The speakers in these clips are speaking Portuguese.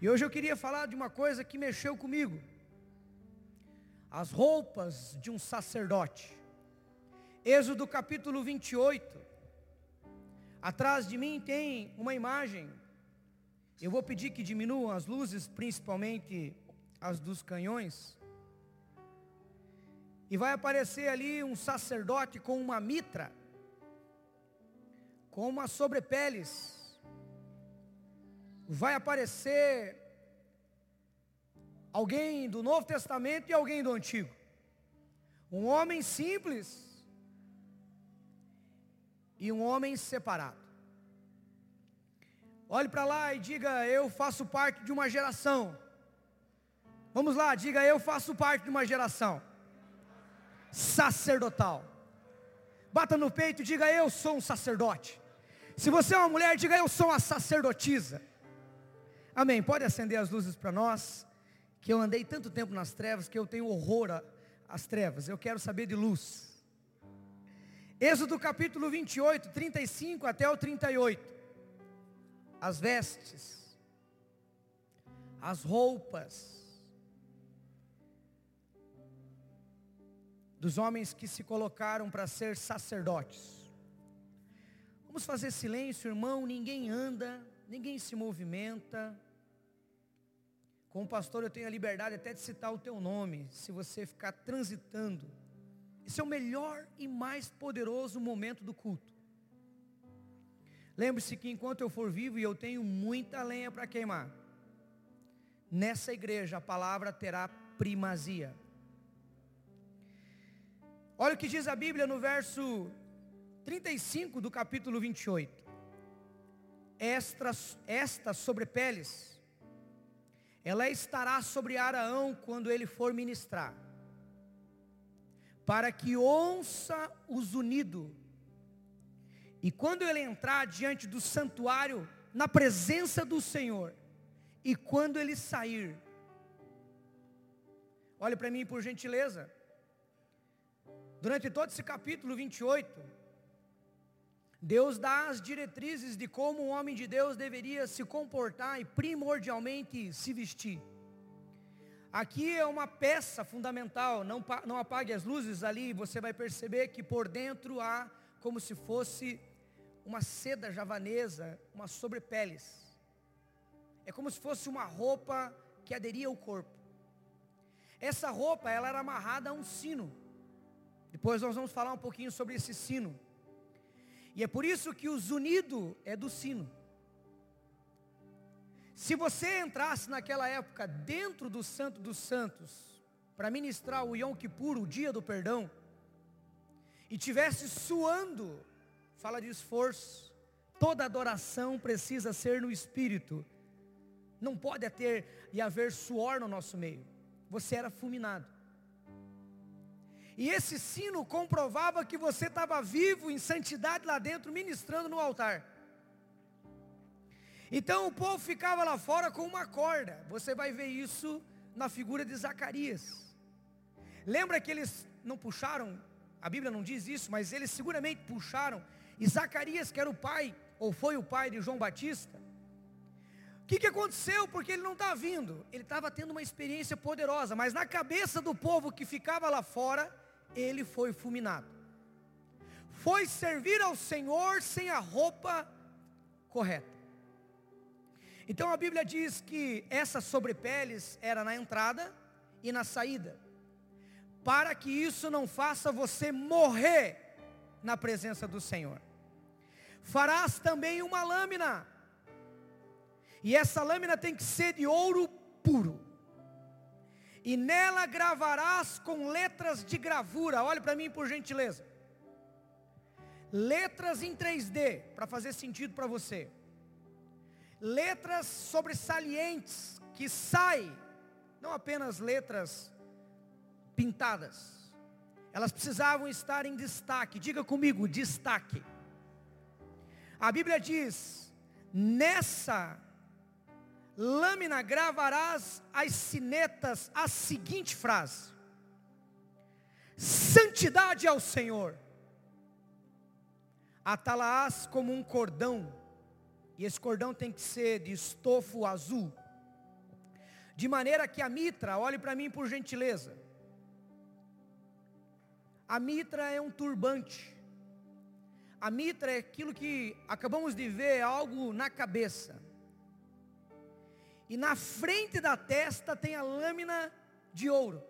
E hoje eu queria falar de uma coisa que mexeu comigo. As roupas de um sacerdote. Êxodo capítulo 28. Atrás de mim tem uma imagem. Eu vou pedir que diminuam as luzes, principalmente as dos canhões. E vai aparecer ali um sacerdote com uma mitra, com uma sobrepeles vai aparecer alguém do Novo Testamento e alguém do Antigo. Um homem simples e um homem separado. Olhe para lá e diga: Eu faço parte de uma geração. Vamos lá, diga: Eu faço parte de uma geração sacerdotal. Bata no peito e diga: Eu sou um sacerdote. Se você é uma mulher, diga: Eu sou uma sacerdotisa. Amém. Pode acender as luzes para nós. Que eu andei tanto tempo nas trevas que eu tenho horror às trevas. Eu quero saber de luz. Êxodo capítulo 28, 35 até o 38. As vestes, as roupas dos homens que se colocaram para ser sacerdotes. Vamos fazer silêncio, irmão. Ninguém anda, ninguém se movimenta. Como pastor, eu tenho a liberdade até de citar o teu nome, se você ficar transitando. Esse é o melhor e mais poderoso momento do culto. Lembre-se que enquanto eu for vivo e eu tenho muita lenha para queimar, nessa igreja a palavra terá primazia. Olha o que diz a Bíblia no verso 35 do capítulo 28. Estas, estas sobrepeles ela estará sobre Araão quando ele for ministrar, para que ouça os unidos. E quando ele entrar diante do santuário, na presença do Senhor, e quando ele sair, olhe para mim por gentileza, durante todo esse capítulo 28, Deus dá as diretrizes de como um homem de Deus deveria se comportar e primordialmente se vestir. Aqui é uma peça fundamental, não, não apague as luzes ali, você vai perceber que por dentro há como se fosse uma seda javanesa, uma sobrepeles. É como se fosse uma roupa que aderia ao corpo. Essa roupa, ela era amarrada a um sino. Depois nós vamos falar um pouquinho sobre esse sino. E é por isso que o zunido é do sino. Se você entrasse naquela época dentro do Santo dos Santos, para ministrar o Yom Kippur, o dia do perdão, e tivesse suando, fala de esforço, toda adoração precisa ser no espírito. Não pode ter e haver suor no nosso meio. Você era fulminado. E esse sino comprovava que você estava vivo em santidade lá dentro, ministrando no altar. Então o povo ficava lá fora com uma corda. Você vai ver isso na figura de Zacarias. Lembra que eles não puxaram, a Bíblia não diz isso, mas eles seguramente puxaram. E Zacarias, que era o pai, ou foi o pai de João Batista, o que, que aconteceu? Porque ele não está vindo. Ele estava tendo uma experiência poderosa, mas na cabeça do povo que ficava lá fora, ele foi fulminado. Foi servir ao Senhor sem a roupa correta. Então a Bíblia diz que essas sobrepeles era na entrada e na saída. Para que isso não faça você morrer na presença do Senhor. Farás também uma lâmina. E essa lâmina tem que ser de ouro puro e nela gravarás com letras de gravura. Olhe para mim por gentileza. Letras em 3D, para fazer sentido para você. Letras sobressalentes que saem, não apenas letras pintadas. Elas precisavam estar em destaque. Diga comigo, destaque. A Bíblia diz: nessa lâmina gravarás as sinetas a seguinte frase: Santidade ao Senhor. Atalaás como um cordão, e esse cordão tem que ser de estofo azul. De maneira que a mitra, olhe para mim por gentileza. A mitra é um turbante. A mitra é aquilo que acabamos de ver, algo na cabeça. E na frente da testa tem a lâmina de ouro.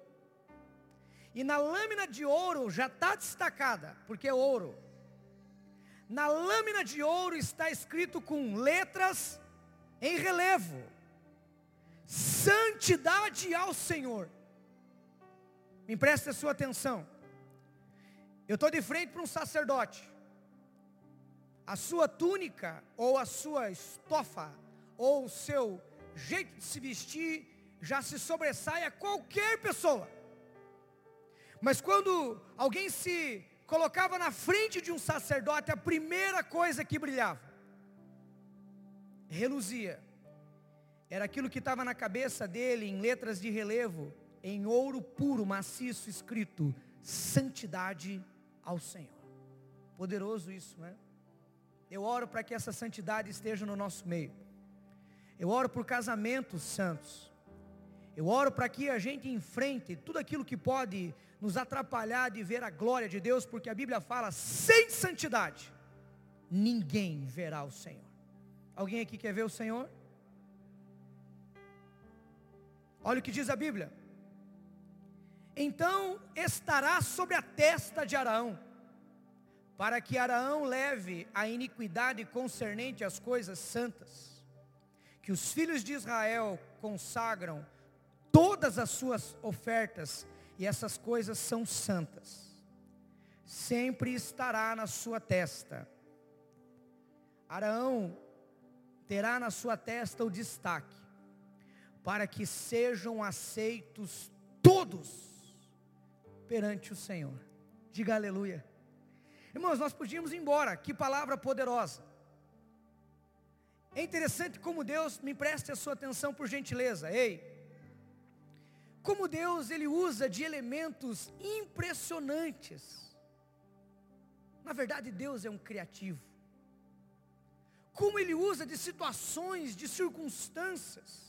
E na lâmina de ouro já está destacada, porque é ouro. Na lâmina de ouro está escrito com letras em relevo: Santidade ao Senhor. Me preste a sua atenção. Eu estou de frente para um sacerdote. A sua túnica, ou a sua estofa, ou o seu jeito de se vestir, já se sobressai a qualquer pessoa. Mas quando alguém se colocava na frente de um sacerdote, a primeira coisa que brilhava, reluzia, era aquilo que estava na cabeça dele, em letras de relevo, em ouro puro, maciço, escrito: santidade ao Senhor. Poderoso isso, né? Eu oro para que essa santidade esteja no nosso meio. Eu oro por casamentos santos. Eu oro para que a gente enfrente tudo aquilo que pode nos atrapalhar de ver a glória de Deus, porque a Bíblia fala: sem santidade, ninguém verá o Senhor. Alguém aqui quer ver o Senhor? Olha o que diz a Bíblia. Então estará sobre a testa de Araão, para que Araão leve a iniquidade concernente às coisas santas, que os filhos de Israel consagram todas as suas ofertas, e essas coisas são santas. Sempre estará na sua testa. Araão terá na sua testa o destaque, para que sejam aceitos todos perante o Senhor. Diga aleluia. Irmãos, nós podíamos ir embora, que palavra poderosa. É interessante como Deus, me preste a sua atenção por gentileza, ei, como Deus ele usa de elementos impressionantes. Na verdade, Deus é um criativo. Como ele usa de situações, de circunstâncias,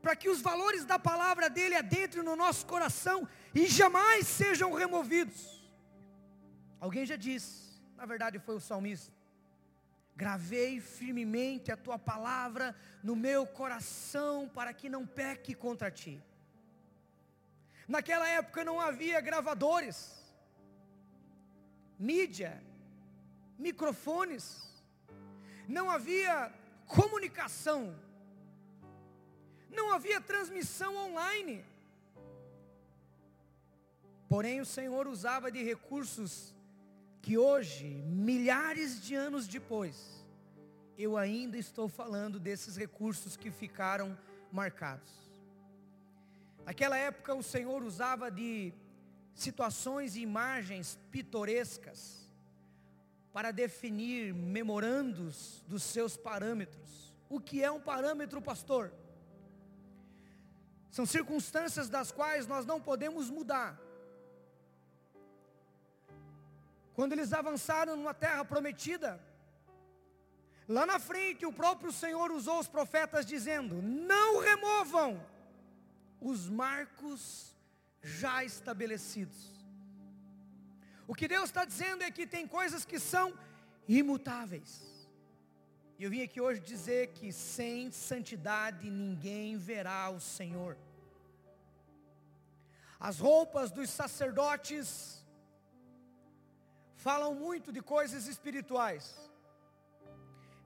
para que os valores da palavra dele adentrem no nosso coração e jamais sejam removidos. Alguém já disse, na verdade foi o salmista: Gravei firmemente a tua palavra no meu coração para que não peque contra ti. Naquela época não havia gravadores, mídia, microfones, não havia comunicação, não havia transmissão online. Porém, o Senhor usava de recursos que hoje, milhares de anos depois, eu ainda estou falando desses recursos que ficaram marcados. Naquela época o Senhor usava de situações e imagens pitorescas para definir memorandos dos seus parâmetros. O que é um parâmetro, pastor? São circunstâncias das quais nós não podemos mudar. Quando eles avançaram numa terra prometida, lá na frente o próprio Senhor usou os profetas dizendo: Não removam os marcos já estabelecidos. O que Deus está dizendo é que tem coisas que são imutáveis. E eu vim aqui hoje dizer que sem santidade ninguém verá o Senhor. As roupas dos sacerdotes falam muito de coisas espirituais.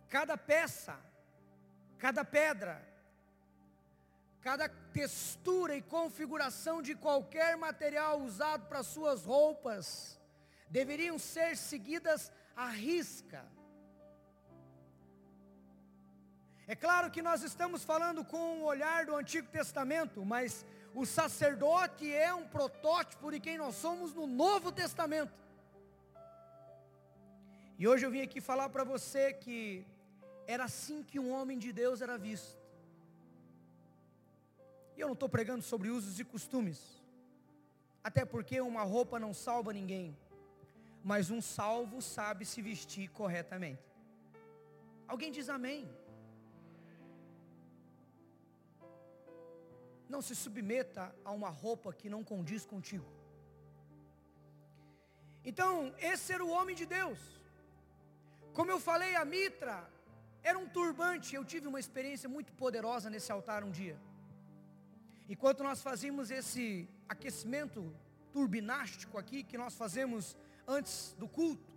Cada peça, cada pedra, cada textura e configuração de qualquer material usado para suas roupas deveriam ser seguidas à risca. É claro que nós estamos falando com o olhar do Antigo Testamento, mas o sacerdote é um protótipo de quem nós somos no Novo Testamento. E hoje eu vim aqui falar para você que era assim que um homem de Deus era visto. E eu não estou pregando sobre usos e costumes. Até porque uma roupa não salva ninguém. Mas um salvo sabe se vestir corretamente. Alguém diz amém. não se submeta a uma roupa que não condiz contigo. Então, esse era o homem de Deus. Como eu falei, a mitra era um turbante. Eu tive uma experiência muito poderosa nesse altar um dia. Enquanto nós fazíamos esse aquecimento turbinástico aqui, que nós fazemos antes do culto,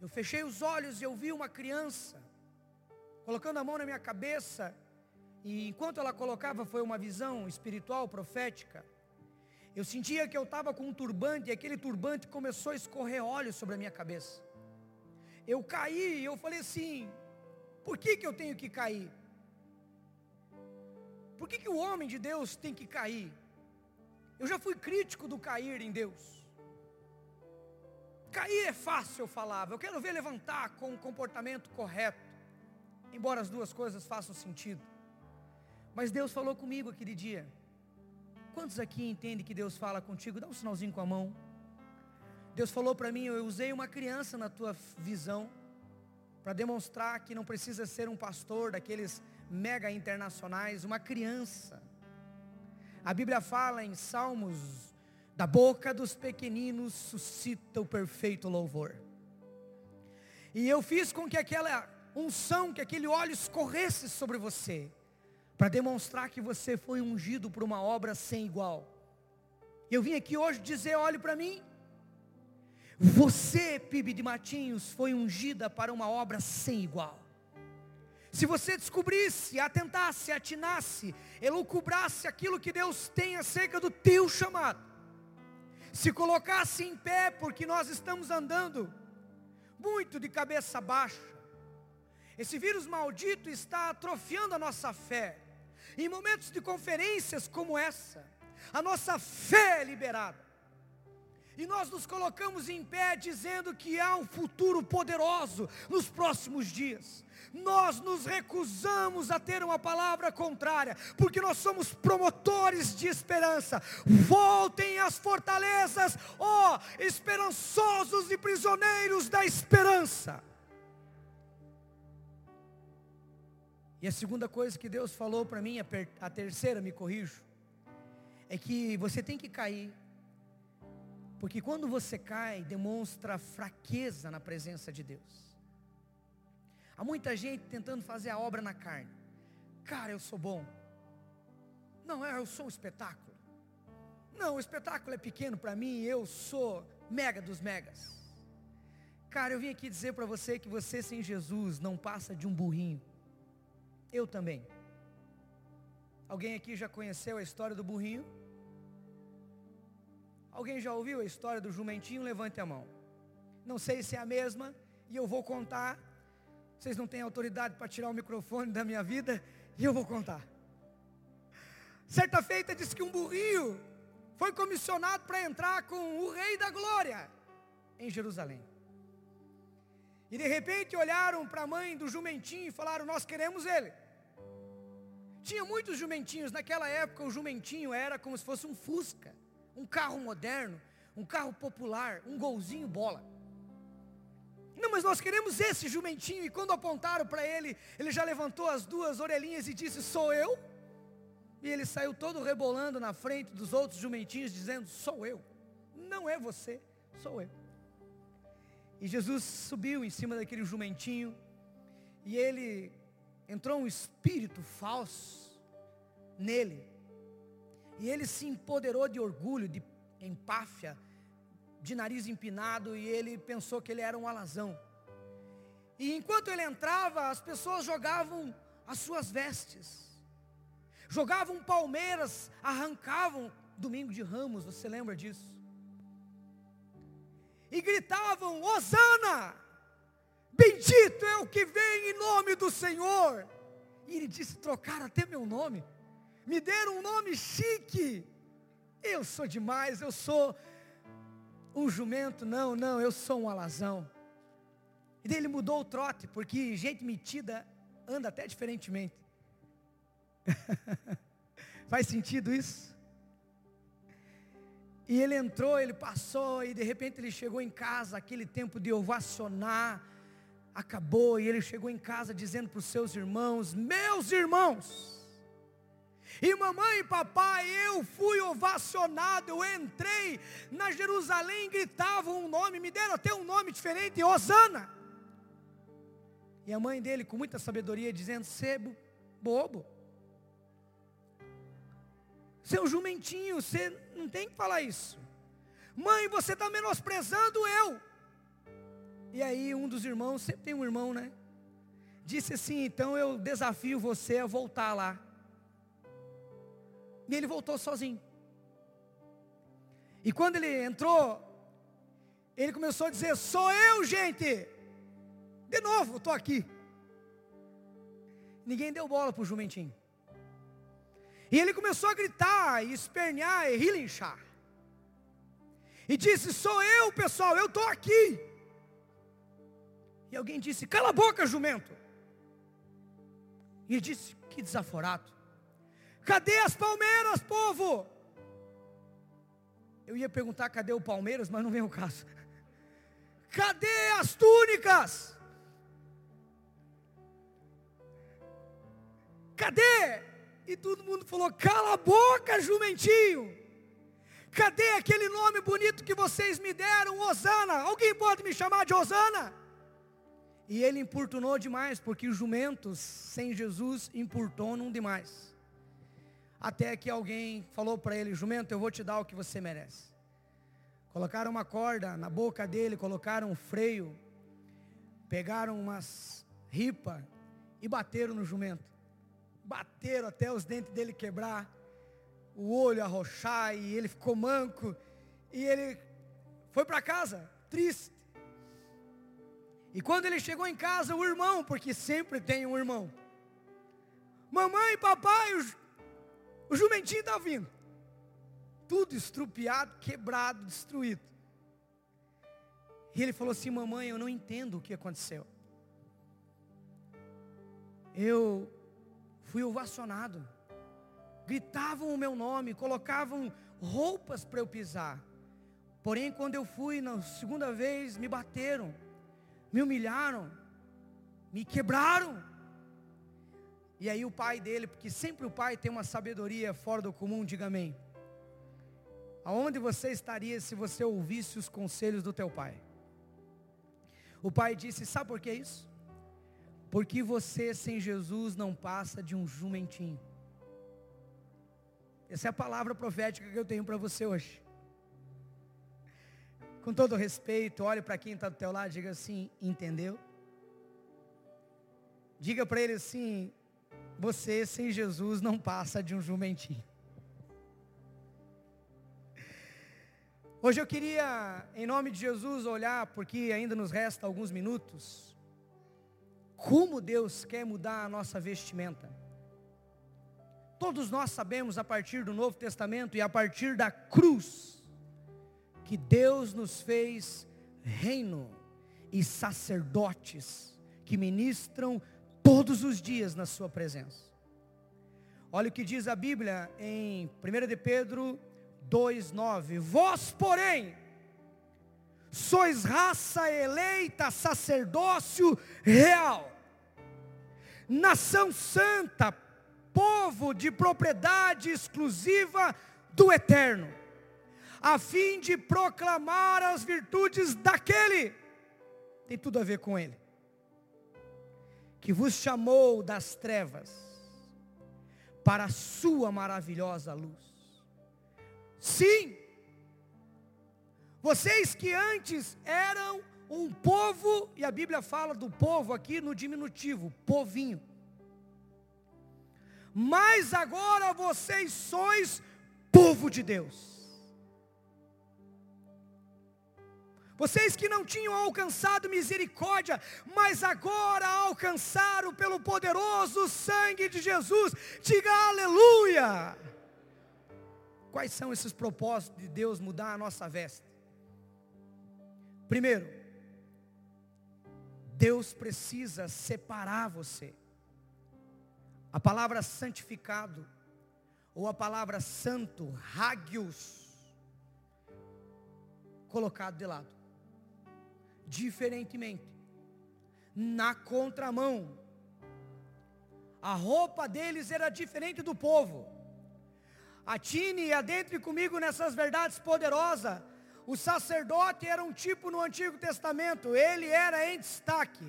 eu fechei os olhos e eu vi uma criança colocando a mão na minha cabeça, e enquanto ela colocava foi uma visão espiritual, profética. Eu sentia que eu estava com um turbante e aquele turbante começou a escorrer óleo sobre a minha cabeça. Eu caí eu falei assim: por que, que eu tenho que cair? Por que, que o homem de Deus tem que cair? Eu já fui crítico do cair em Deus. Cair é fácil, eu falava. Eu quero ver levantar com o comportamento correto. Embora as duas coisas façam sentido. Mas Deus falou comigo aquele dia. Quantos aqui entendem que Deus fala contigo? Dá um sinalzinho com a mão. Deus falou para mim, eu usei uma criança na tua visão para demonstrar que não precisa ser um pastor daqueles mega internacionais, uma criança. A Bíblia fala em Salmos, da boca dos pequeninos suscita o perfeito louvor. E eu fiz com que aquela unção, que aquele óleo escorresse sobre você, para demonstrar que você foi ungido por uma obra sem igual. Eu vim aqui hoje dizer, olhe para mim, você, PIB de Matinhos, foi ungida para uma obra sem igual. Se você descobrisse, atentasse, atinasse, elucubrasse aquilo que Deus tem acerca do teu chamado, se colocasse em pé, porque nós estamos andando muito de cabeça baixa, esse vírus maldito está atrofiando a nossa fé. Em momentos de conferências como essa, a nossa fé é liberada. E nós nos colocamos em pé dizendo que há um futuro poderoso nos próximos dias. Nós nos recusamos a ter uma palavra contrária, porque nós somos promotores de esperança. Voltem às fortalezas, ó esperançosos e prisioneiros da esperança. E a segunda coisa que Deus falou para mim, a terceira, me corrijo, é que você tem que cair. Porque quando você cai, demonstra fraqueza na presença de Deus. Há muita gente tentando fazer a obra na carne. Cara, eu sou bom. Não, eu sou um espetáculo. Não, o espetáculo é pequeno para mim, eu sou mega dos megas. Cara, eu vim aqui dizer para você que você sem Jesus não passa de um burrinho. Eu também. Alguém aqui já conheceu a história do burrinho? Alguém já ouviu a história do jumentinho? Levante a mão. Não sei se é a mesma, e eu vou contar. Vocês não têm autoridade para tirar o microfone da minha vida, e eu vou contar. Certa feita diz que um burrinho foi comissionado para entrar com o rei da glória em Jerusalém. E de repente olharam para a mãe do jumentinho e falaram: Nós queremos ele. Tinha muitos jumentinhos, naquela época o jumentinho era como se fosse um Fusca, um carro moderno, um carro popular, um golzinho bola. Não, mas nós queremos esse jumentinho. E quando apontaram para ele, ele já levantou as duas orelhinhas e disse: Sou eu. E ele saiu todo rebolando na frente dos outros jumentinhos, dizendo: Sou eu. Não é você, sou eu. E Jesus subiu em cima daquele jumentinho, e ele entrou um espírito falso nele, e ele se empoderou de orgulho, de empáfia, de nariz empinado, e ele pensou que ele era um alazão. E enquanto ele entrava, as pessoas jogavam as suas vestes, jogavam palmeiras, arrancavam domingo de ramos, você lembra disso? e gritavam: Hosana! Bendito é o que vem em nome do Senhor. E ele disse: trocaram até meu nome, me deram um nome chique. Eu sou demais, eu sou um jumento, não, não, eu sou um alazão. E daí ele mudou o trote, porque gente metida anda até diferentemente. Faz sentido isso? E ele entrou, ele passou, e de repente ele chegou em casa, aquele tempo de ovacionar, acabou, e ele chegou em casa dizendo para os seus irmãos: Meus irmãos, E mamãe e papai, eu fui ovacionado, eu entrei na Jerusalém, gritavam um nome, me deram até um nome diferente, Osana. E a mãe dele, com muita sabedoria, dizendo: Sebo, bobo. Seu jumentinho, você não tem que falar isso. Mãe, você está menosprezando eu. E aí um dos irmãos, sempre tem um irmão, né? Disse assim, então eu desafio você a voltar lá. E ele voltou sozinho. E quando ele entrou, ele começou a dizer: Sou eu, gente. De novo, estou aqui. Ninguém deu bola para o jumentinho. E ele começou a gritar, e espernear e relinchar. E disse: Sou eu, pessoal, eu estou aqui. E alguém disse: Cala a boca, jumento. E ele disse: Que desaforado. Cadê as palmeiras, povo? Eu ia perguntar cadê o Palmeiras, mas não vem o caso. Cadê as túnicas? Cadê? E todo mundo falou: cala a boca, jumentinho. Cadê aquele nome bonito que vocês me deram, Osana? Alguém pode me chamar de Osana? E ele importunou demais, porque os jumentos sem Jesus importunam demais. Até que alguém falou para ele: Jumento, eu vou te dar o que você merece. Colocaram uma corda na boca dele, colocaram um freio, pegaram umas ripa e bateram no jumento bateram até os dentes dele quebrar, o olho arrochar e ele ficou manco. E ele foi para casa, triste. E quando ele chegou em casa, o irmão, porque sempre tem um irmão, mamãe, papai, o, jumentinho está vindo. Tudo estrupiado, quebrado, destruído. E ele falou assim: Mamãe, eu não entendo o que aconteceu. Eu fui ovacionado. Gritavam o meu nome, colocavam roupas para eu pisar. Porém, quando eu fui na segunda vez, me bateram, me humilharam, me quebraram. E aí o pai dele, porque sempre o pai tem uma sabedoria fora do comum, diga amém. Aonde você estaria se você ouvisse os conselhos do teu pai? O pai disse: Sabe por que isso? Porque você sem Jesus não passa de um jumentinho. Essa é a palavra profética que eu tenho para você hoje. Com todo respeito, olhe para quem está do teu lado e diga assim, entendeu? Diga para ele assim, você sem Jesus não passa de um jumentinho. Hoje eu queria, em nome de Jesus, olhar, porque ainda nos resta alguns minutos, como Deus quer mudar a nossa vestimenta. Todos nós sabemos a partir do Novo Testamento e a partir da cruz, que Deus nos fez reino e sacerdotes que ministram todos os dias na Sua presença. Olha o que diz a Bíblia em 1 de Pedro 2,9: Vós, porém, sois raça eleita, sacerdócio real, nação santa, povo de propriedade exclusiva do eterno, a fim de proclamar as virtudes daquele, tem tudo a ver com ele, que vos chamou das trevas para a sua maravilhosa luz. Sim, vocês que antes eram um povo, e a Bíblia fala do povo aqui no diminutivo, povinho. Mas agora vocês sois povo de Deus. Vocês que não tinham alcançado misericórdia, mas agora alcançaram pelo poderoso sangue de Jesus, diga aleluia. Quais são esses propósitos de Deus mudar a nossa veste? Primeiro, Deus precisa separar você. A palavra santificado, ou a palavra santo, hagios, colocado de lado. Diferentemente, na contramão, a roupa deles era diferente do povo. Atine e adentre comigo nessas verdades poderosas. O sacerdote era um tipo no Antigo Testamento, ele era em destaque.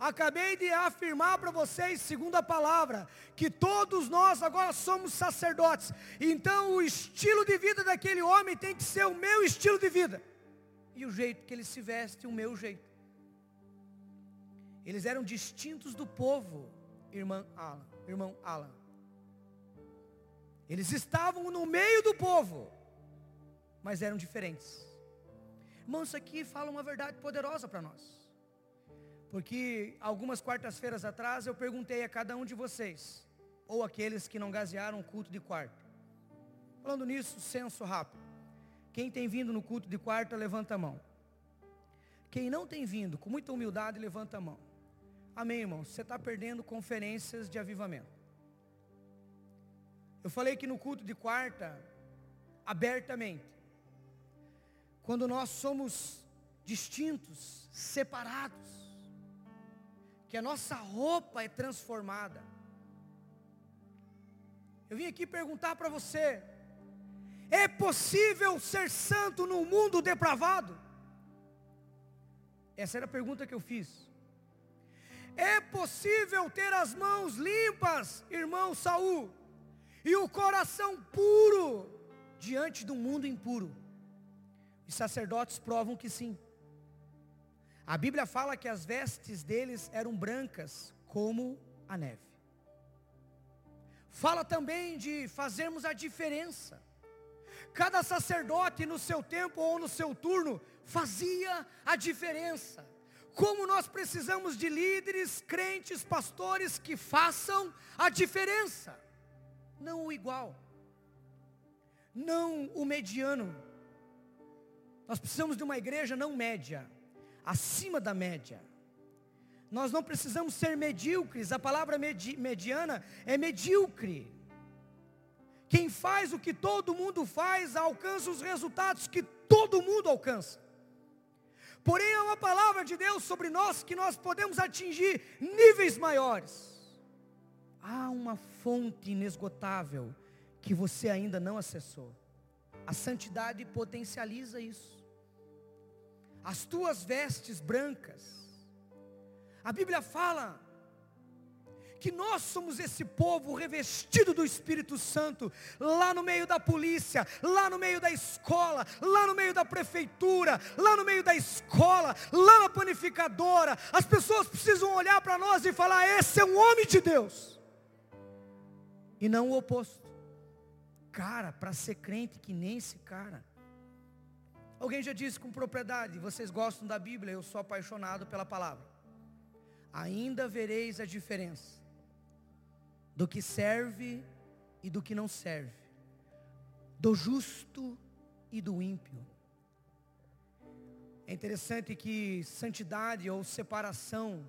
Acabei de afirmar para vocês, segundo a palavra, que todos nós agora somos sacerdotes. Então o estilo de vida daquele homem tem que ser o meu estilo de vida. E o jeito que ele se veste, o meu jeito. Eles eram distintos do povo, irmã Alan, irmão Alan. Eles estavam no meio do povo, mas eram diferentes. Irmão, isso aqui fala uma verdade poderosa para nós. Porque algumas quartas-feiras atrás eu perguntei a cada um de vocês, ou aqueles que não gasearam o culto de quarto. Falando nisso, censo rápido. Quem tem vindo no culto de quarta, levanta a mão. Quem não tem vindo, com muita humildade, levanta a mão. Amém, irmão. Você está perdendo conferências de avivamento. Eu falei que no culto de quarta, abertamente, quando nós somos distintos, separados, que a nossa roupa é transformada. Eu vim aqui perguntar para você: é possível ser santo num mundo depravado? Essa era a pergunta que eu fiz. É possível ter as mãos limpas, irmão Saul, e o coração puro diante um mundo impuro? Os sacerdotes provam que sim. A Bíblia fala que as vestes deles eram brancas como a neve. Fala também de fazermos a diferença. Cada sacerdote no seu tempo ou no seu turno fazia a diferença. Como nós precisamos de líderes, crentes, pastores que façam a diferença, não o igual, não o mediano. Nós precisamos de uma igreja não média, acima da média. Nós não precisamos ser medíocres, a palavra medi mediana é medíocre. Quem faz o que todo mundo faz, alcança os resultados que todo mundo alcança. Porém, há uma palavra de Deus sobre nós que nós podemos atingir níveis maiores. Há uma fonte inesgotável que você ainda não acessou. A santidade potencializa isso as tuas vestes brancas. A Bíblia fala que nós somos esse povo revestido do Espírito Santo, lá no meio da polícia, lá no meio da escola, lá no meio da prefeitura, lá no meio da escola, lá na panificadora. As pessoas precisam olhar para nós e falar: esse é um homem de Deus, e não o oposto. Cara, para ser crente que nem esse cara. Alguém já disse com propriedade: vocês gostam da Bíblia, eu sou apaixonado pela palavra. Ainda vereis a diferença do que serve e do que não serve, do justo e do ímpio. É interessante que santidade ou separação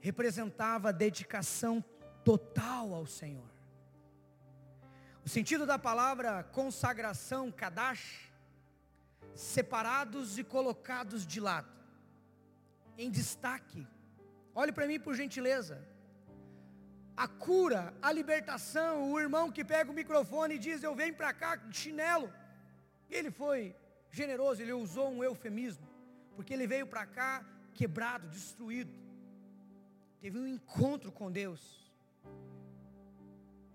representava dedicação total ao Senhor. O sentido da palavra consagração, kadash, separados e colocados de lado, em destaque. Olhe para mim por gentileza. A cura, a libertação, o irmão que pega o microfone e diz: Eu venho para cá de chinelo. Ele foi generoso, ele usou um eufemismo, porque ele veio para cá quebrado, destruído. Teve um encontro com Deus.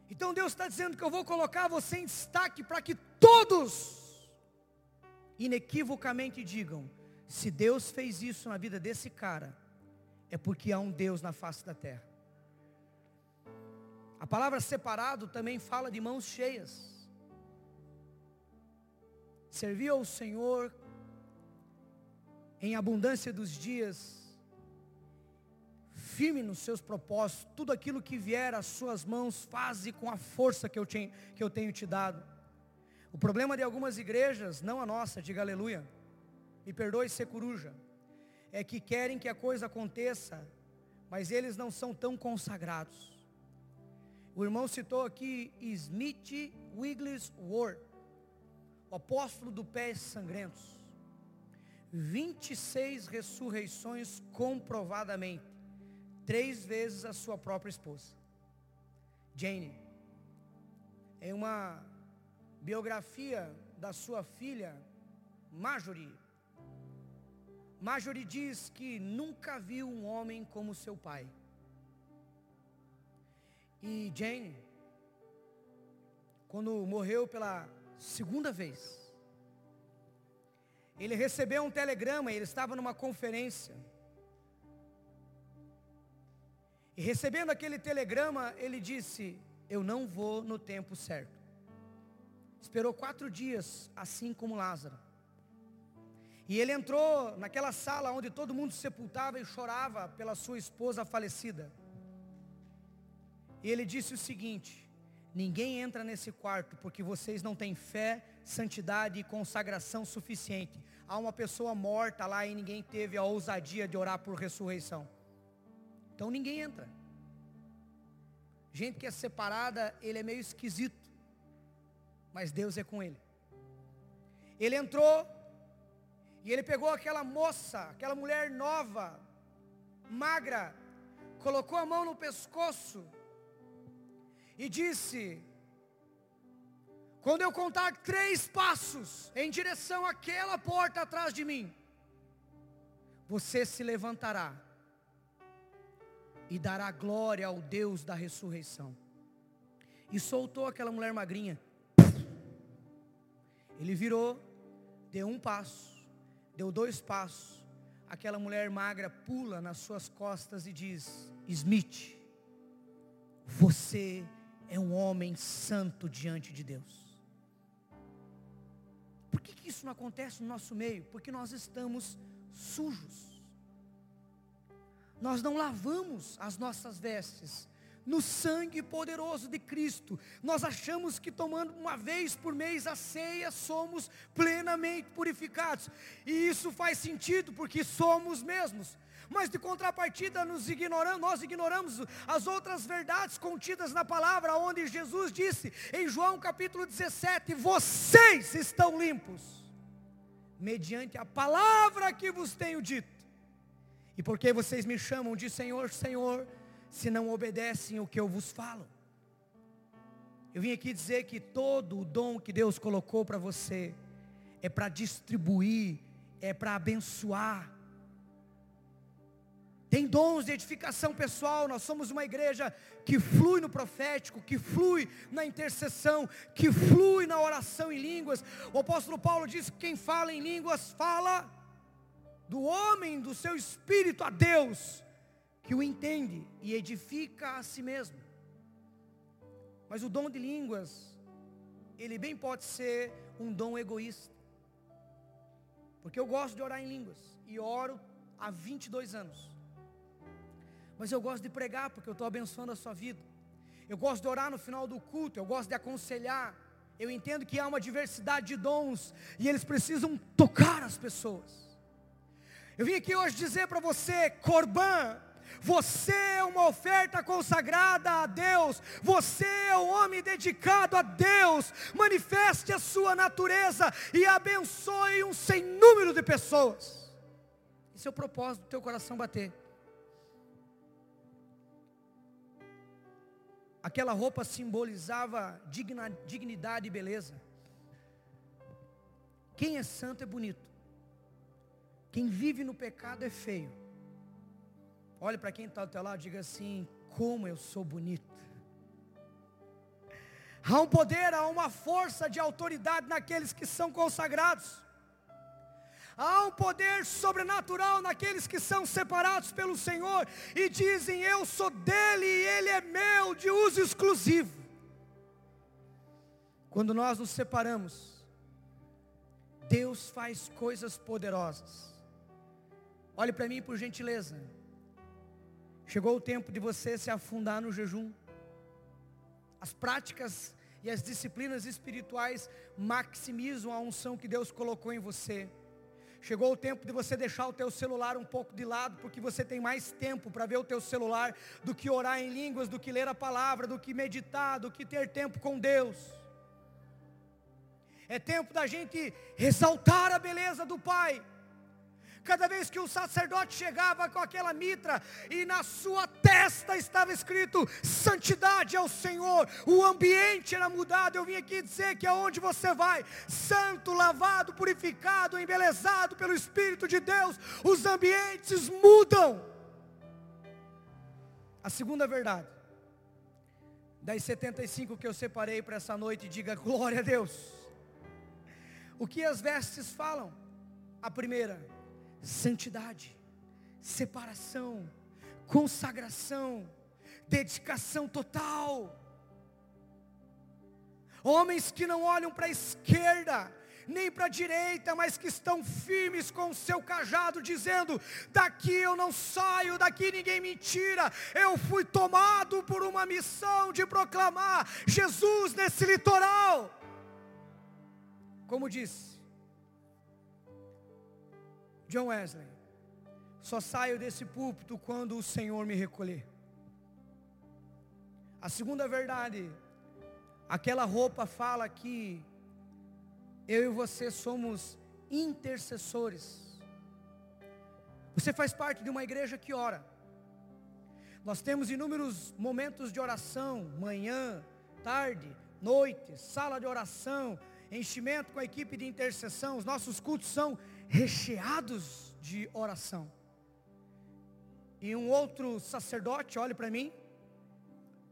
Então Deus está dizendo que eu vou colocar você em destaque para que todos inequivocamente digam: se Deus fez isso na vida desse cara, é porque há um Deus na face da terra. A palavra separado também fala de mãos cheias. Servir ao Senhor em abundância dos dias, firme nos seus propósitos, tudo aquilo que vier às suas mãos, faze com a força que eu, tenho, que eu tenho te dado. O problema de algumas igrejas, não a nossa, diga aleluia, me perdoe ser coruja, é que querem que a coisa aconteça, mas eles não são tão consagrados. O irmão citou aqui Smith Wigglesworth, o apóstolo do pés sangrentos. 26 ressurreições comprovadamente, três vezes a sua própria esposa. Jane, em uma biografia da sua filha, Marjorie. Marjorie diz que nunca viu um homem como seu pai. E Jane, quando morreu pela segunda vez, ele recebeu um telegrama, ele estava numa conferência. E recebendo aquele telegrama, ele disse: Eu não vou no tempo certo. Esperou quatro dias, assim como Lázaro. E ele entrou naquela sala onde todo mundo sepultava e chorava pela sua esposa falecida. E ele disse o seguinte: Ninguém entra nesse quarto porque vocês não têm fé, santidade e consagração suficiente. Há uma pessoa morta lá e ninguém teve a ousadia de orar por ressurreição. Então ninguém entra. Gente que é separada, ele é meio esquisito. Mas Deus é com ele. Ele entrou e ele pegou aquela moça, aquela mulher nova, magra, colocou a mão no pescoço e disse: Quando eu contar três passos em direção àquela porta atrás de mim, você se levantará e dará glória ao Deus da ressurreição. E soltou aquela mulher magrinha. Ele virou, deu um passo, deu dois passos. Aquela mulher magra pula nas suas costas e diz: Smith, você é um homem santo diante de Deus. Por que, que isso não acontece no nosso meio? Porque nós estamos sujos. Nós não lavamos as nossas vestes no sangue poderoso de Cristo. Nós achamos que tomando uma vez por mês a ceia somos plenamente purificados. E isso faz sentido porque somos mesmos. Mas de contrapartida nos ignoramos, nós ignoramos as outras verdades contidas na palavra, onde Jesus disse em João capítulo 17: Vocês estão limpos, mediante a palavra que vos tenho dito. E porque vocês me chamam de Senhor, Senhor, se não obedecem o que eu vos falo? Eu vim aqui dizer que todo o dom que Deus colocou para você é para distribuir, é para abençoar. Tem dons de edificação pessoal, nós somos uma igreja que flui no profético, que flui na intercessão, que flui na oração em línguas. O apóstolo Paulo diz que quem fala em línguas fala do homem, do seu espírito a Deus, que o entende e edifica a si mesmo. Mas o dom de línguas, ele bem pode ser um dom egoísta. Porque eu gosto de orar em línguas e oro há 22 anos. Mas eu gosto de pregar porque eu estou abençoando a sua vida. Eu gosto de orar no final do culto, eu gosto de aconselhar. Eu entendo que há uma diversidade de dons e eles precisam tocar as pessoas. Eu vim aqui hoje dizer para você, Corban, você é uma oferta consagrada a Deus. Você é um homem dedicado a Deus. Manifeste a sua natureza e abençoe um sem número de pessoas. Esse é o propósito do teu coração bater. Aquela roupa simbolizava digna, dignidade e beleza. Quem é santo é bonito. Quem vive no pecado é feio. Olhe para quem está ao teu lado e diga assim: como eu sou bonito. Há um poder, há uma força de autoridade naqueles que são consagrados. Há um poder sobrenatural naqueles que são separados pelo Senhor e dizem: Eu sou dele e ele é meu, de uso exclusivo. Quando nós nos separamos, Deus faz coisas poderosas. Olhe para mim por gentileza. Chegou o tempo de você se afundar no jejum. As práticas e as disciplinas espirituais maximizam a unção que Deus colocou em você. Chegou o tempo de você deixar o teu celular um pouco de lado, porque você tem mais tempo para ver o teu celular do que orar em línguas, do que ler a palavra, do que meditar, do que ter tempo com Deus. É tempo da gente ressaltar a beleza do Pai Cada vez que o sacerdote chegava com aquela mitra e na sua testa estava escrito santidade ao Senhor, o ambiente era mudado. Eu vim aqui dizer que aonde você vai, santo, lavado, purificado, embelezado pelo Espírito de Deus, os ambientes mudam. A segunda verdade, das 75 que eu separei para essa noite, diga glória a Deus. O que as vestes falam? A primeira, santidade, separação, consagração, dedicação total. Homens que não olham para a esquerda, nem para a direita, mas que estão firmes com o seu cajado, dizendo: daqui eu não saio, daqui ninguém me tira. Eu fui tomado por uma missão de proclamar Jesus nesse litoral. Como disse, John Wesley, só saio desse púlpito quando o Senhor me recolher. A segunda verdade, aquela roupa fala que eu e você somos intercessores. Você faz parte de uma igreja que ora. Nós temos inúmeros momentos de oração, manhã, tarde, noite, sala de oração, enchimento com a equipe de intercessão. Os nossos cultos são recheados de oração. E um outro sacerdote, olhe para mim,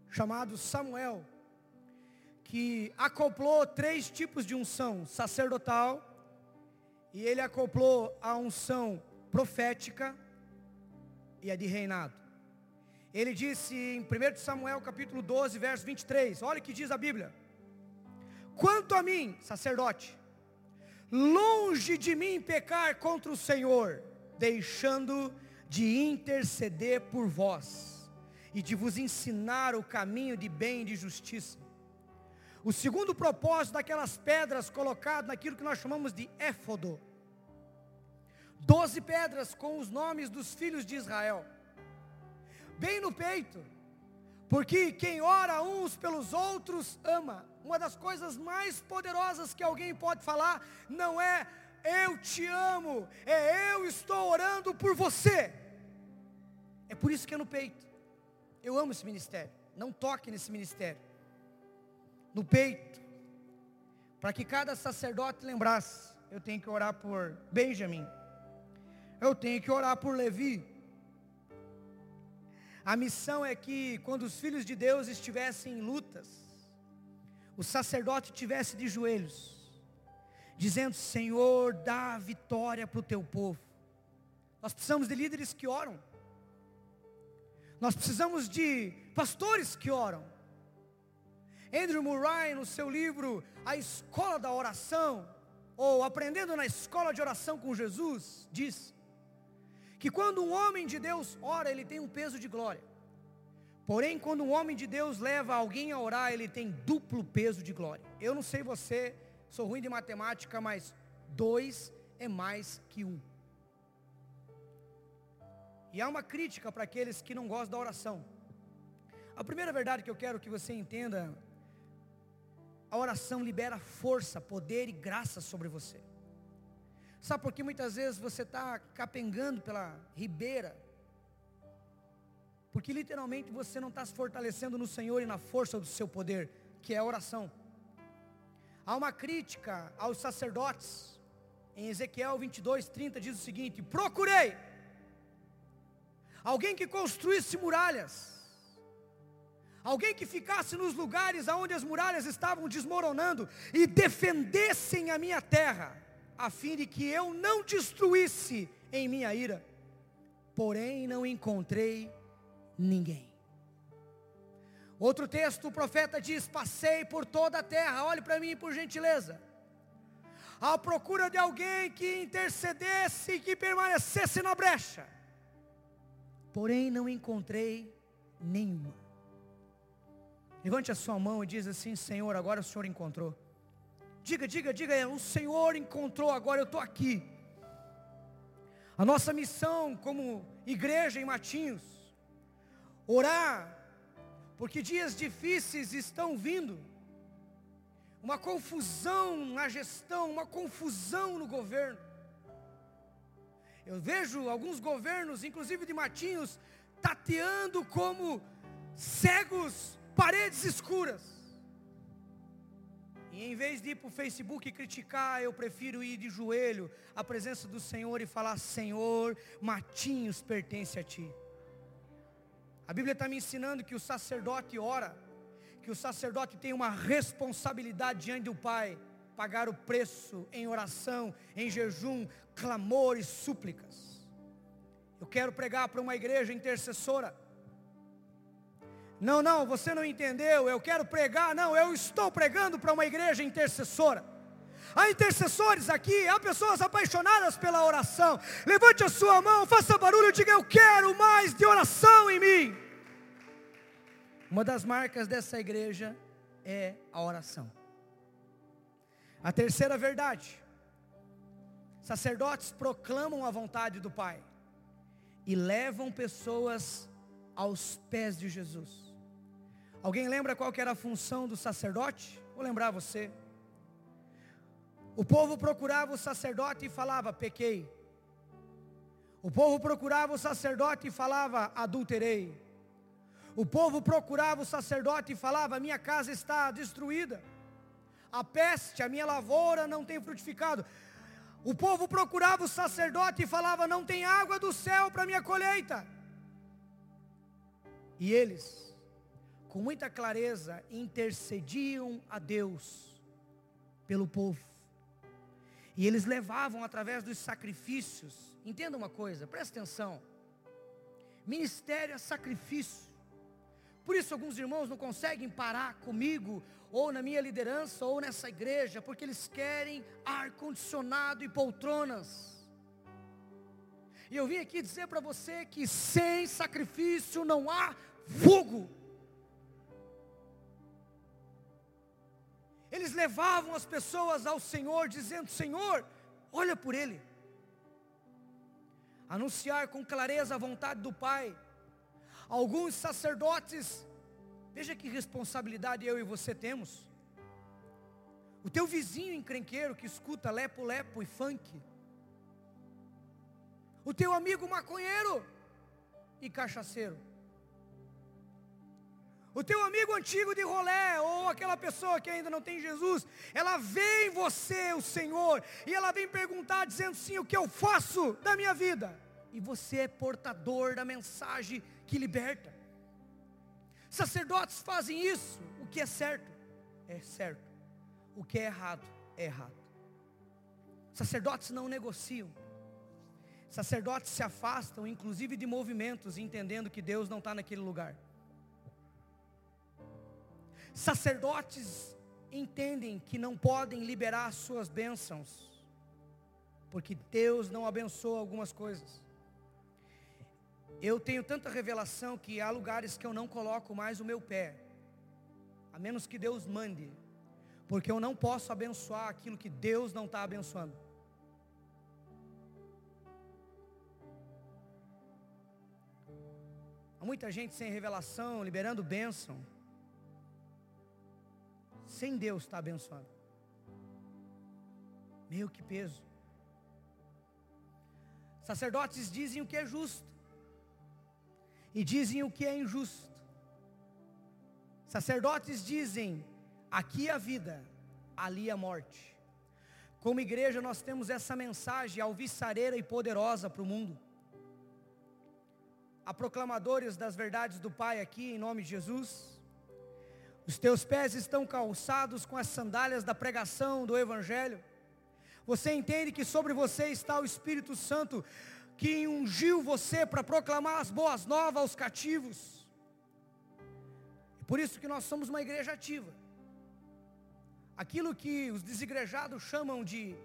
chamado Samuel, que acoplou três tipos de unção sacerdotal, e ele acoplou a unção profética e a de reinado. Ele disse em 1 Samuel capítulo 12, verso 23, olha o que diz a Bíblia. Quanto a mim, sacerdote, longe de mim pecar contra o Senhor, deixando de interceder por vós e de vos ensinar o caminho de bem e de justiça. O segundo propósito daquelas pedras colocadas naquilo que nós chamamos de éfodo. Doze pedras com os nomes dos filhos de Israel. Bem no peito. Porque quem ora uns pelos outros ama. Uma das coisas mais poderosas que alguém pode falar não é eu te amo, é eu estou orando por você. É por isso que é no peito. Eu amo esse ministério. Não toque nesse ministério. No peito. Para que cada sacerdote lembrasse, eu tenho que orar por Benjamin. Eu tenho que orar por Levi. A missão é que quando os filhos de Deus estivessem em lutas, o sacerdote tivesse de joelhos, dizendo: Senhor, dá vitória para o teu povo. Nós precisamos de líderes que oram. Nós precisamos de pastores que oram. Andrew Murray, no seu livro A Escola da Oração, ou Aprendendo na Escola de Oração com Jesus, diz que quando um homem de Deus ora, ele tem um peso de glória. Porém, quando um homem de Deus leva alguém a orar, ele tem duplo peso de glória. Eu não sei você, sou ruim de matemática, mas dois é mais que um. E há uma crítica para aqueles que não gostam da oração. A primeira verdade que eu quero que você entenda, a oração libera força, poder e graça sobre você. Sabe por que muitas vezes você está capengando pela ribeira, porque literalmente você não está se fortalecendo no Senhor e na força do seu poder, que é a oração. Há uma crítica aos sacerdotes. Em Ezequiel 22, 30 diz o seguinte: Procurei alguém que construísse muralhas, alguém que ficasse nos lugares onde as muralhas estavam desmoronando e defendessem a minha terra, a fim de que eu não destruísse em minha ira. Porém, não encontrei ninguém. Outro texto, o profeta diz: Passei por toda a terra, olhe para mim por gentileza, à procura de alguém que intercedesse e que permanecesse na brecha, porém não encontrei nenhuma. Levante a sua mão e diz assim: Senhor, agora o Senhor encontrou. Diga, diga, diga, o Senhor encontrou, agora eu estou aqui. A nossa missão como igreja em Matinhos orar, porque dias difíceis estão vindo, uma confusão na gestão, uma confusão no governo. Eu vejo alguns governos, inclusive de Matinhos, tateando como cegos, paredes escuras. E em vez de ir para o Facebook criticar, eu prefiro ir de joelho à presença do Senhor e falar: Senhor, Matinhos pertence a Ti. A Bíblia está me ensinando que o sacerdote ora, que o sacerdote tem uma responsabilidade diante do Pai, pagar o preço em oração, em jejum, clamor e súplicas. Eu quero pregar para uma igreja intercessora. Não, não, você não entendeu. Eu quero pregar. Não, eu estou pregando para uma igreja intercessora. Há intercessores aqui, há pessoas apaixonadas pela oração. Levante a sua mão, faça barulho diga: Eu quero mais de oração em mim. Uma das marcas dessa igreja é a oração. A terceira verdade: sacerdotes proclamam a vontade do Pai e levam pessoas aos pés de Jesus. Alguém lembra qual era a função do sacerdote? Vou lembrar você. O povo procurava o sacerdote e falava: pequei. O povo procurava o sacerdote e falava: adulterei. O povo procurava o sacerdote e falava: minha casa está destruída. A peste, a minha lavoura não tem frutificado. O povo procurava o sacerdote e falava: não tem água do céu para minha colheita. E eles com muita clareza, intercediam a Deus pelo povo. E eles levavam através dos sacrifícios. Entenda uma coisa, presta atenção. Ministério é sacrifício. Por isso alguns irmãos não conseguem parar comigo, ou na minha liderança, ou nessa igreja, porque eles querem ar condicionado e poltronas. E eu vim aqui dizer para você que sem sacrifício não há fogo. Eles levavam as pessoas ao Senhor, dizendo: Senhor, olha por ele. Anunciar com clareza a vontade do Pai. Alguns sacerdotes, veja que responsabilidade eu e você temos. O teu vizinho encrenqueiro que escuta lepo, lepo e funk. O teu amigo maconheiro e cachaceiro o teu amigo antigo de rolé, ou aquela pessoa que ainda não tem Jesus, ela vê em você o Senhor, e ela vem perguntar, dizendo sim, o que eu faço da minha vida? E você é portador da mensagem que liberta. Sacerdotes fazem isso, o que é certo, é certo, o que é errado, é errado. Sacerdotes não negociam, sacerdotes se afastam, inclusive de movimentos, entendendo que Deus não está naquele lugar. Sacerdotes entendem que não podem liberar suas bênçãos, porque Deus não abençoa algumas coisas. Eu tenho tanta revelação que há lugares que eu não coloco mais o meu pé, a menos que Deus mande, porque eu não posso abençoar aquilo que Deus não está abençoando. Há muita gente sem revelação, liberando bênção sem Deus está abençoando. Meu que peso. Sacerdotes dizem o que é justo e dizem o que é injusto. Sacerdotes dizem: aqui a vida, ali a morte. Como igreja, nós temos essa mensagem alvissareira e poderosa para o mundo. Há proclamadores das verdades do Pai aqui, em nome de Jesus. Os teus pés estão calçados com as sandálias da pregação do Evangelho. Você entende que sobre você está o Espírito Santo que ungiu você para proclamar as boas novas aos cativos. Por isso que nós somos uma igreja ativa. Aquilo que os desigrejados chamam de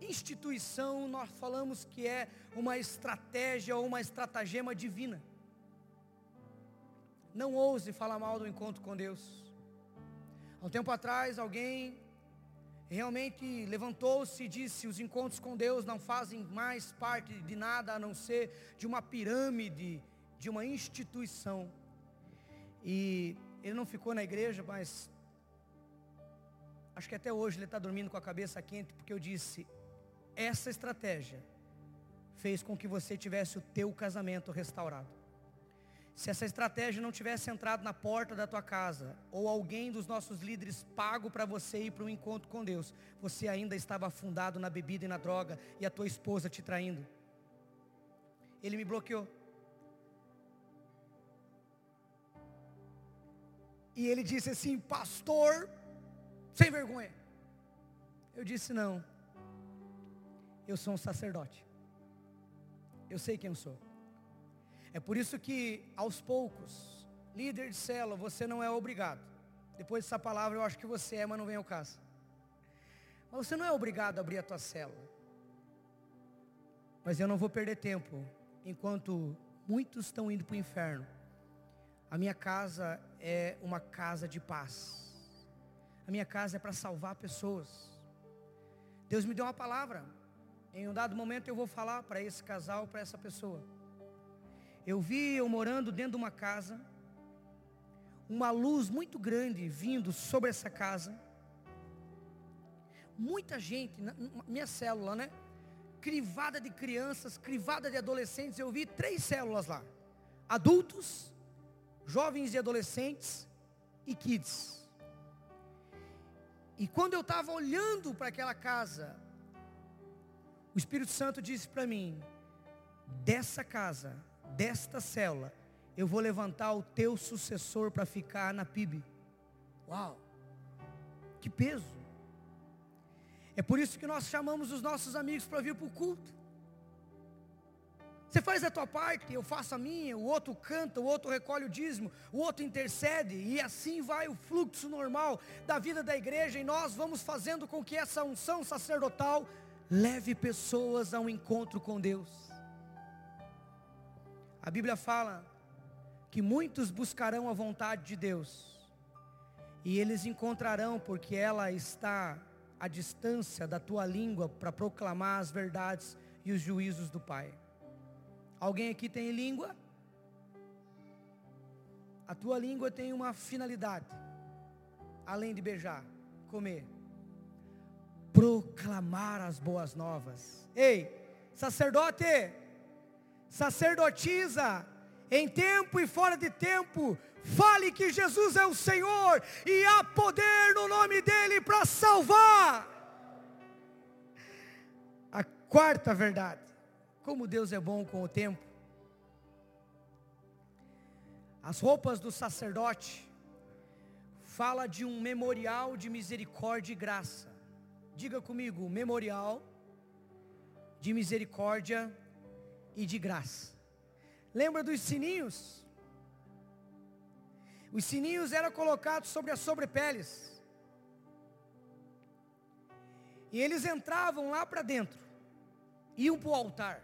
instituição, nós falamos que é uma estratégia ou uma estratagema divina. Não ouse falar mal do encontro com Deus. Há um tempo atrás, alguém realmente levantou-se e disse: os encontros com Deus não fazem mais parte de nada a não ser de uma pirâmide, de uma instituição. E ele não ficou na igreja, mas acho que até hoje ele está dormindo com a cabeça quente, porque eu disse: essa estratégia fez com que você tivesse o teu casamento restaurado. Se essa estratégia não tivesse entrado na porta da tua casa, ou alguém dos nossos líderes pago para você ir para um encontro com Deus, você ainda estava afundado na bebida e na droga, e a tua esposa te traindo. Ele me bloqueou. E ele disse assim, pastor, sem vergonha. Eu disse, não. Eu sou um sacerdote. Eu sei quem eu sou. É por isso que, aos poucos, líder de célula, você não é obrigado. Depois dessa palavra eu acho que você é, mas não vem ao caso. Mas você não é obrigado a abrir a tua célula. Mas eu não vou perder tempo, enquanto muitos estão indo para o inferno. A minha casa é uma casa de paz. A minha casa é para salvar pessoas. Deus me deu uma palavra. Em um dado momento eu vou falar para esse casal, para essa pessoa. Eu vi eu morando dentro de uma casa, uma luz muito grande vindo sobre essa casa. Muita gente, minha célula, né? Crivada de crianças, crivada de adolescentes. Eu vi três células lá: adultos, jovens e adolescentes e kids. E quando eu estava olhando para aquela casa, o Espírito Santo disse para mim: dessa casa, desta célula, eu vou levantar o teu sucessor para ficar na PIB. Uau! Que peso! É por isso que nós chamamos os nossos amigos para vir para o culto. Você faz a tua parte, eu faço a minha, o outro canta, o outro recolhe o dízimo, o outro intercede, e assim vai o fluxo normal da vida da igreja, e nós vamos fazendo com que essa unção sacerdotal leve pessoas a um encontro com Deus. A Bíblia fala que muitos buscarão a vontade de Deus, e eles encontrarão, porque ela está à distância da tua língua para proclamar as verdades e os juízos do Pai. Alguém aqui tem língua? A tua língua tem uma finalidade, além de beijar, comer, proclamar as boas novas. Ei, sacerdote, sacerdotisa, em tempo e fora de tempo, fale que Jesus é o Senhor e há poder no nome dEle para salvar. A quarta verdade como Deus é bom com o tempo. As roupas do sacerdote fala de um memorial de misericórdia e graça. Diga comigo, memorial de misericórdia e de graça. Lembra dos sininhos? Os sininhos eram colocados sobre as sobrepeles. E eles entravam lá para dentro, iam para o altar.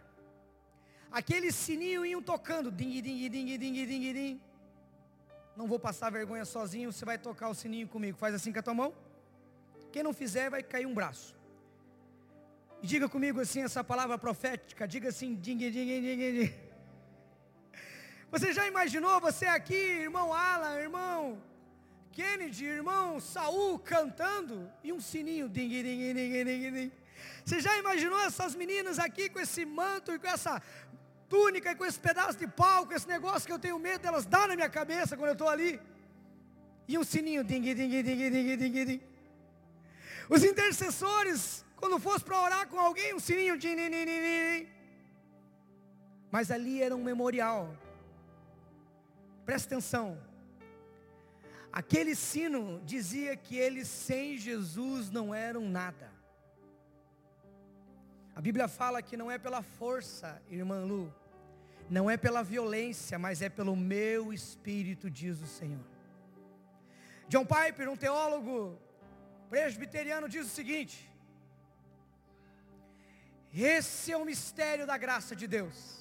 Aquele sininho iam tocando, ding, ding, ding, ding, ding, ding. Não vou passar vergonha sozinho, você vai tocar o sininho comigo. Faz assim com a tua mão. Quem não fizer, vai cair um braço. E diga comigo assim essa palavra profética. Diga assim, ding, ding, ding, ding. Você já imaginou você aqui, irmão Alan, irmão Kennedy, irmão Saul cantando e um sininho ding, ding, ding, ding, ding. Você já imaginou essas meninas aqui com esse manto e com essa túnica e com esse pedaço de pau, com esse negócio que eu tenho medo delas dar na minha cabeça quando eu estou ali. E um sininho, ding, ding, ding, ding, ding, ding. Os intercessores, quando fosse para orar com alguém, um sininho, ding. Mas ali era um memorial. Presta atenção. Aquele sino dizia que eles sem Jesus não eram nada. A Bíblia fala que não é pela força, irmã Lu, não é pela violência, mas é pelo meu espírito, diz o Senhor. John Piper, um teólogo presbiteriano, diz o seguinte: esse é o mistério da graça de Deus.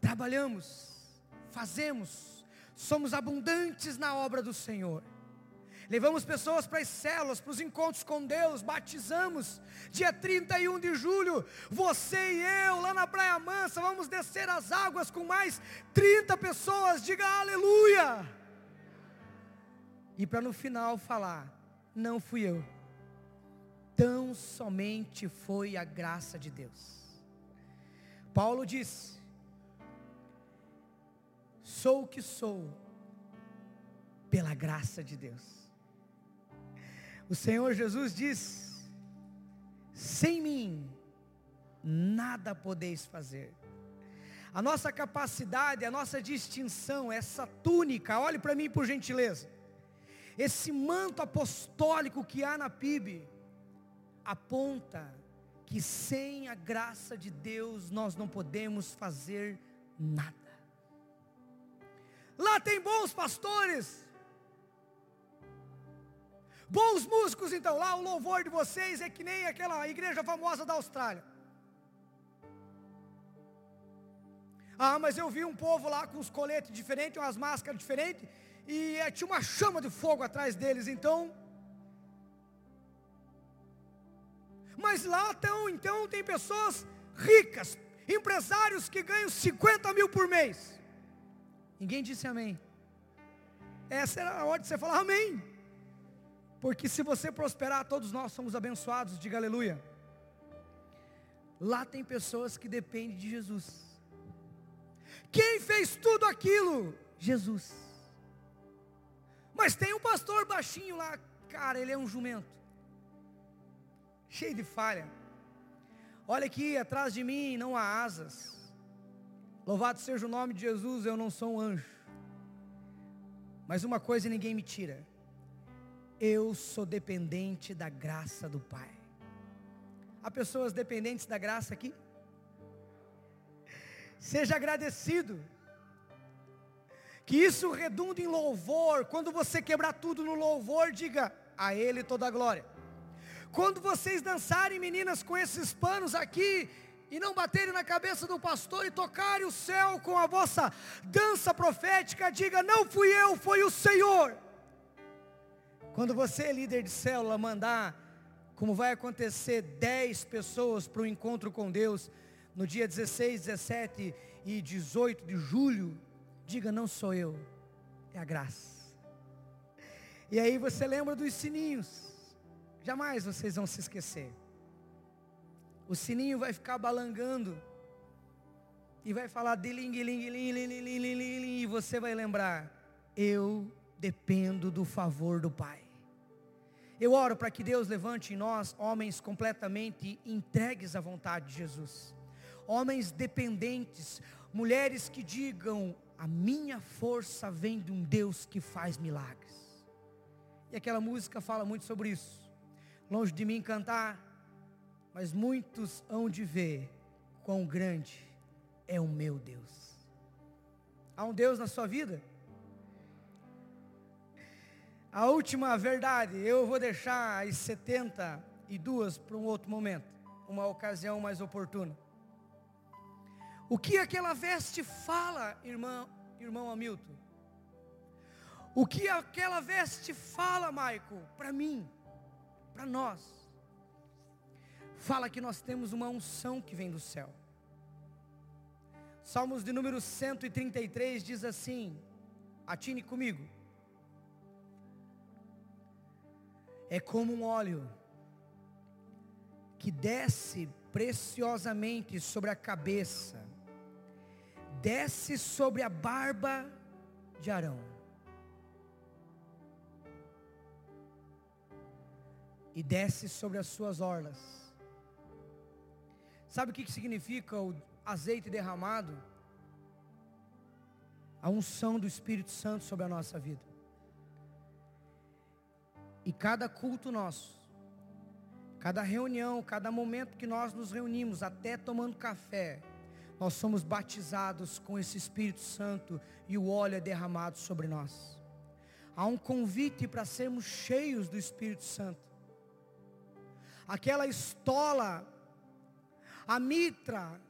Trabalhamos, fazemos, somos abundantes na obra do Senhor. Levamos pessoas para as células, para os encontros com Deus, batizamos. Dia 31 de julho, você e eu, lá na Praia Mansa, vamos descer as águas com mais 30 pessoas. Diga aleluia. E para no final falar: não fui eu, tão somente foi a graça de Deus. Paulo disse: Sou o que sou pela graça de Deus. O Senhor Jesus diz: Sem mim nada podeis fazer. A nossa capacidade, a nossa distinção, essa túnica, olhe para mim por gentileza. Esse manto apostólico que há na PIB aponta que sem a graça de Deus nós não podemos fazer nada. Lá tem bons pastores, bons músicos, então lá o louvor de vocês é que nem aquela igreja famosa da Austrália. Ah, mas eu vi um povo lá com os coletes diferentes, umas máscaras diferentes, e eh, tinha uma chama de fogo atrás deles, então. Mas lá estão, então, tem pessoas ricas, empresários que ganham 50 mil por mês. Ninguém disse amém. Essa era a hora de você falar amém. Porque se você prosperar, todos nós somos abençoados, diga aleluia. Lá tem pessoas que dependem de Jesus. Quem fez tudo aquilo? Jesus. Mas tem um pastor baixinho lá, cara, ele é um jumento. Cheio de falha. Olha aqui, atrás de mim não há asas. Louvado seja o nome de Jesus, eu não sou um anjo. Mas uma coisa ninguém me tira. Eu sou dependente da graça do Pai. Há pessoas dependentes da graça aqui? Seja agradecido. Que isso redunde em louvor. Quando você quebrar tudo no louvor, diga a Ele toda a glória. Quando vocês dançarem, meninas, com esses panos aqui, e não baterem na cabeça do pastor e tocarem o céu com a vossa dança profética, diga: Não fui eu, foi o Senhor. Quando você, líder de célula, mandar, como vai acontecer, 10 pessoas para o encontro com Deus, no dia 16, 17 e 18 de julho, diga: Não sou eu, é a graça. E aí você lembra dos sininhos, jamais vocês vão se esquecer. O sininho vai ficar balangando e vai falar diling, ling, ling, ling, ling, ling, e você vai lembrar: Eu dependo do favor do Pai. Eu oro para que Deus levante em nós homens completamente entregues à vontade de Jesus homens dependentes, mulheres que digam: a minha força vem de um Deus que faz milagres. E aquela música fala muito sobre isso. Longe de mim cantar, mas muitos hão de ver quão grande é o meu Deus. Há um Deus na sua vida? A última verdade, eu vou deixar as 72 para um outro momento, uma ocasião mais oportuna. O que aquela veste fala, irmão, irmão Hamilton? O que aquela veste fala, Maico, para mim, para nós? Fala que nós temos uma unção que vem do céu. Salmos de número 133 diz assim: atine comigo. É como um óleo que desce preciosamente sobre a cabeça desce sobre a barba de Arão. E desce sobre as suas orlas. Sabe o que significa o azeite derramado? A unção do Espírito Santo sobre a nossa vida. E cada culto nosso, cada reunião, cada momento que nós nos reunimos, até tomando café, nós somos batizados com esse Espírito Santo e o óleo é derramado sobre nós. Há um convite para sermos cheios do Espírito Santo. Aquela estola, a mitra,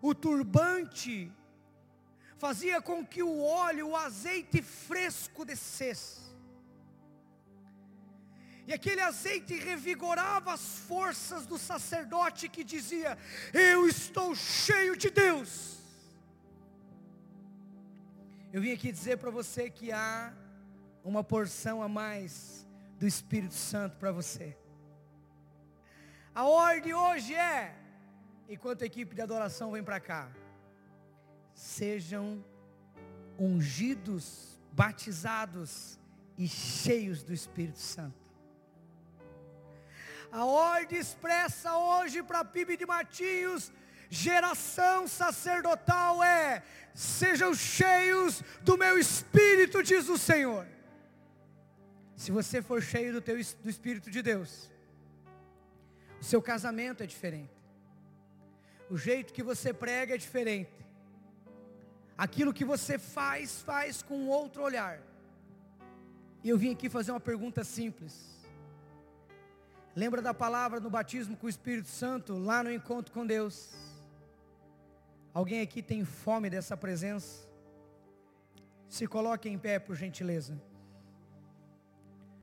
o turbante, fazia com que o óleo, o azeite fresco descesse. E aquele azeite revigorava as forças do sacerdote que dizia: Eu estou cheio de Deus. Eu vim aqui dizer para você que há uma porção a mais do Espírito Santo para você. A ordem hoje é: enquanto a equipe de adoração vem para cá, sejam ungidos, batizados e cheios do Espírito Santo. A ordem expressa hoje para a PIB de Matinhos, geração sacerdotal é, sejam cheios do meu Espírito, diz o Senhor. Se você for cheio do, teu, do Espírito de Deus, seu casamento é diferente. O jeito que você prega é diferente. Aquilo que você faz, faz com outro olhar. E eu vim aqui fazer uma pergunta simples. Lembra da palavra no batismo com o Espírito Santo, lá no encontro com Deus? Alguém aqui tem fome dessa presença? Se coloque em pé, por gentileza.